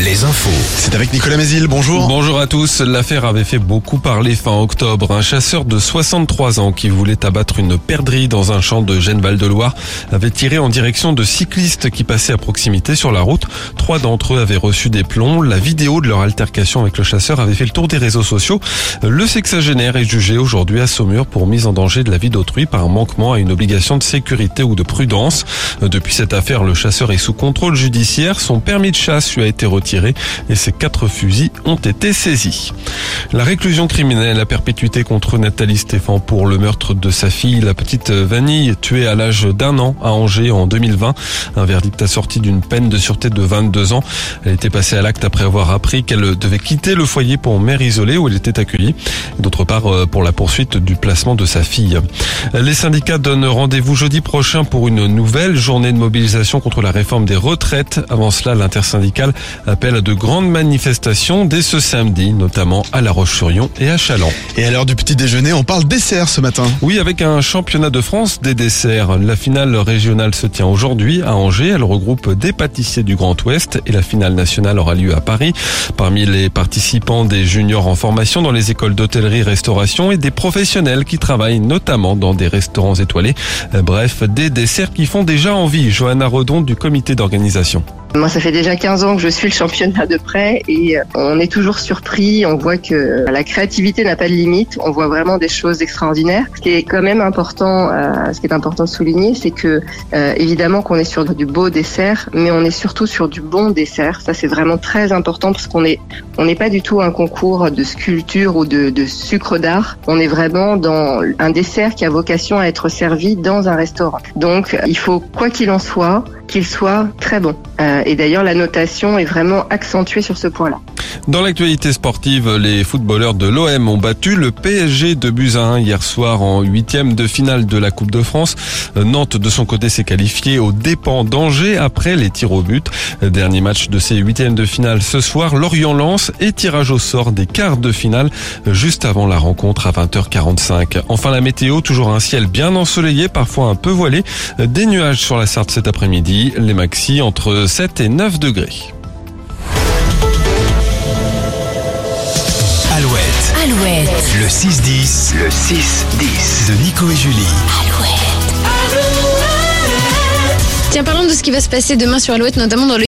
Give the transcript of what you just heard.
Les infos. C'est avec Nicolas Mézil, bonjour. Bonjour à tous. L'affaire avait fait beaucoup parler fin octobre. Un chasseur de 63 ans qui voulait abattre une perdrix dans un champ de Gênes-Val-de-Loire avait tiré en direction de cyclistes qui passaient à proximité sur la route. Trois d'entre eux avaient reçu des plombs. La vidéo de leur altercation avec le chasseur avait fait le tour des réseaux sociaux. Le sexagénaire est jugé aujourd'hui à Saumur pour mise en danger de la vie d'autrui par un manquement à une obligation de sécurité ou de prudence. Depuis cette affaire, le chasseur est sous contrôle judiciaire. Son permis de chasse lui a été retiré et ses quatre fusils ont été saisis. La réclusion criminelle à perpétuité contre Nathalie Stéphan pour le meurtre de sa fille, la petite Vanille, tuée à l'âge d'un an à Angers en 2020. Un verdict assorti d'une peine de sûreté de 22 ans. Elle était passée à l'acte après avoir appris qu'elle devait quitter le foyer pour mère isolée où elle était accueillie. D'autre part, euh, pour la poursuite du placement de sa fille. Les syndicats donnent rendez-vous jeudi prochain pour une nouvelle journée de mobilisation contre la réforme des retraites. Avant cela, l'intersyndicale appelle à de grandes manifestations dès ce samedi, notamment à La Roche-sur-Yon et à Chaland. Et à l'heure du petit déjeuner, on parle dessert ce matin. Oui, avec un championnat de France des desserts. La finale régionale se tient aujourd'hui à Angers. Elle regroupe des pâtissiers du Grand Ouest et la finale nationale aura lieu à Paris. Parmi les participants, des juniors en formation dans les écoles d'hôtellerie, restauration et des professionnels qui travaillent notamment dans des restaurants étoilés. Bref, des desserts qui font déjà envie. Johanna Redon du comité d'organisation. Moi, ça fait déjà 15 ans que je suis le championnat de près et euh, on est toujours surpris. On voit que la créativité n'a pas de limite. On voit vraiment des choses extraordinaires. Ce qui est quand même important, euh, ce qui est important de souligner, c'est que euh, évidemment qu'on est sur du beau dessert, mais on est surtout sur du bon dessert. Ça, c'est vraiment très important parce qu'on est, on n'est pas du tout un concours de sculpture ou de, de sucre d'art. On est vraiment dans un dessert qui a vocation à être servi dans un restaurant. Donc, il faut quoi qu'il en soit qu'il soit très bon. Euh, et d'ailleurs, la notation est vraiment accentuée sur ce point-là. Dans l'actualité sportive, les footballeurs de l'OM ont battu le PSG de Buzyn hier soir en huitième de finale de la Coupe de France. Nantes, de son côté, s'est qualifié au dépens d'Angers après les tirs au but. Dernier match de ces huitièmes de finale ce soir, Lorient lance et tirage au sort des quarts de finale juste avant la rencontre à 20h45. Enfin, la météo, toujours un ciel bien ensoleillé, parfois un peu voilé. Des nuages sur la Sarthe cet après-midi. Les maxi entre 7 et 9 degrés. Alouette, Alouette, le 6-10, le 6-10 de Nico et Julie. Tiens, parlons de ce qui va se passer demain sur Alouette, notamment dans le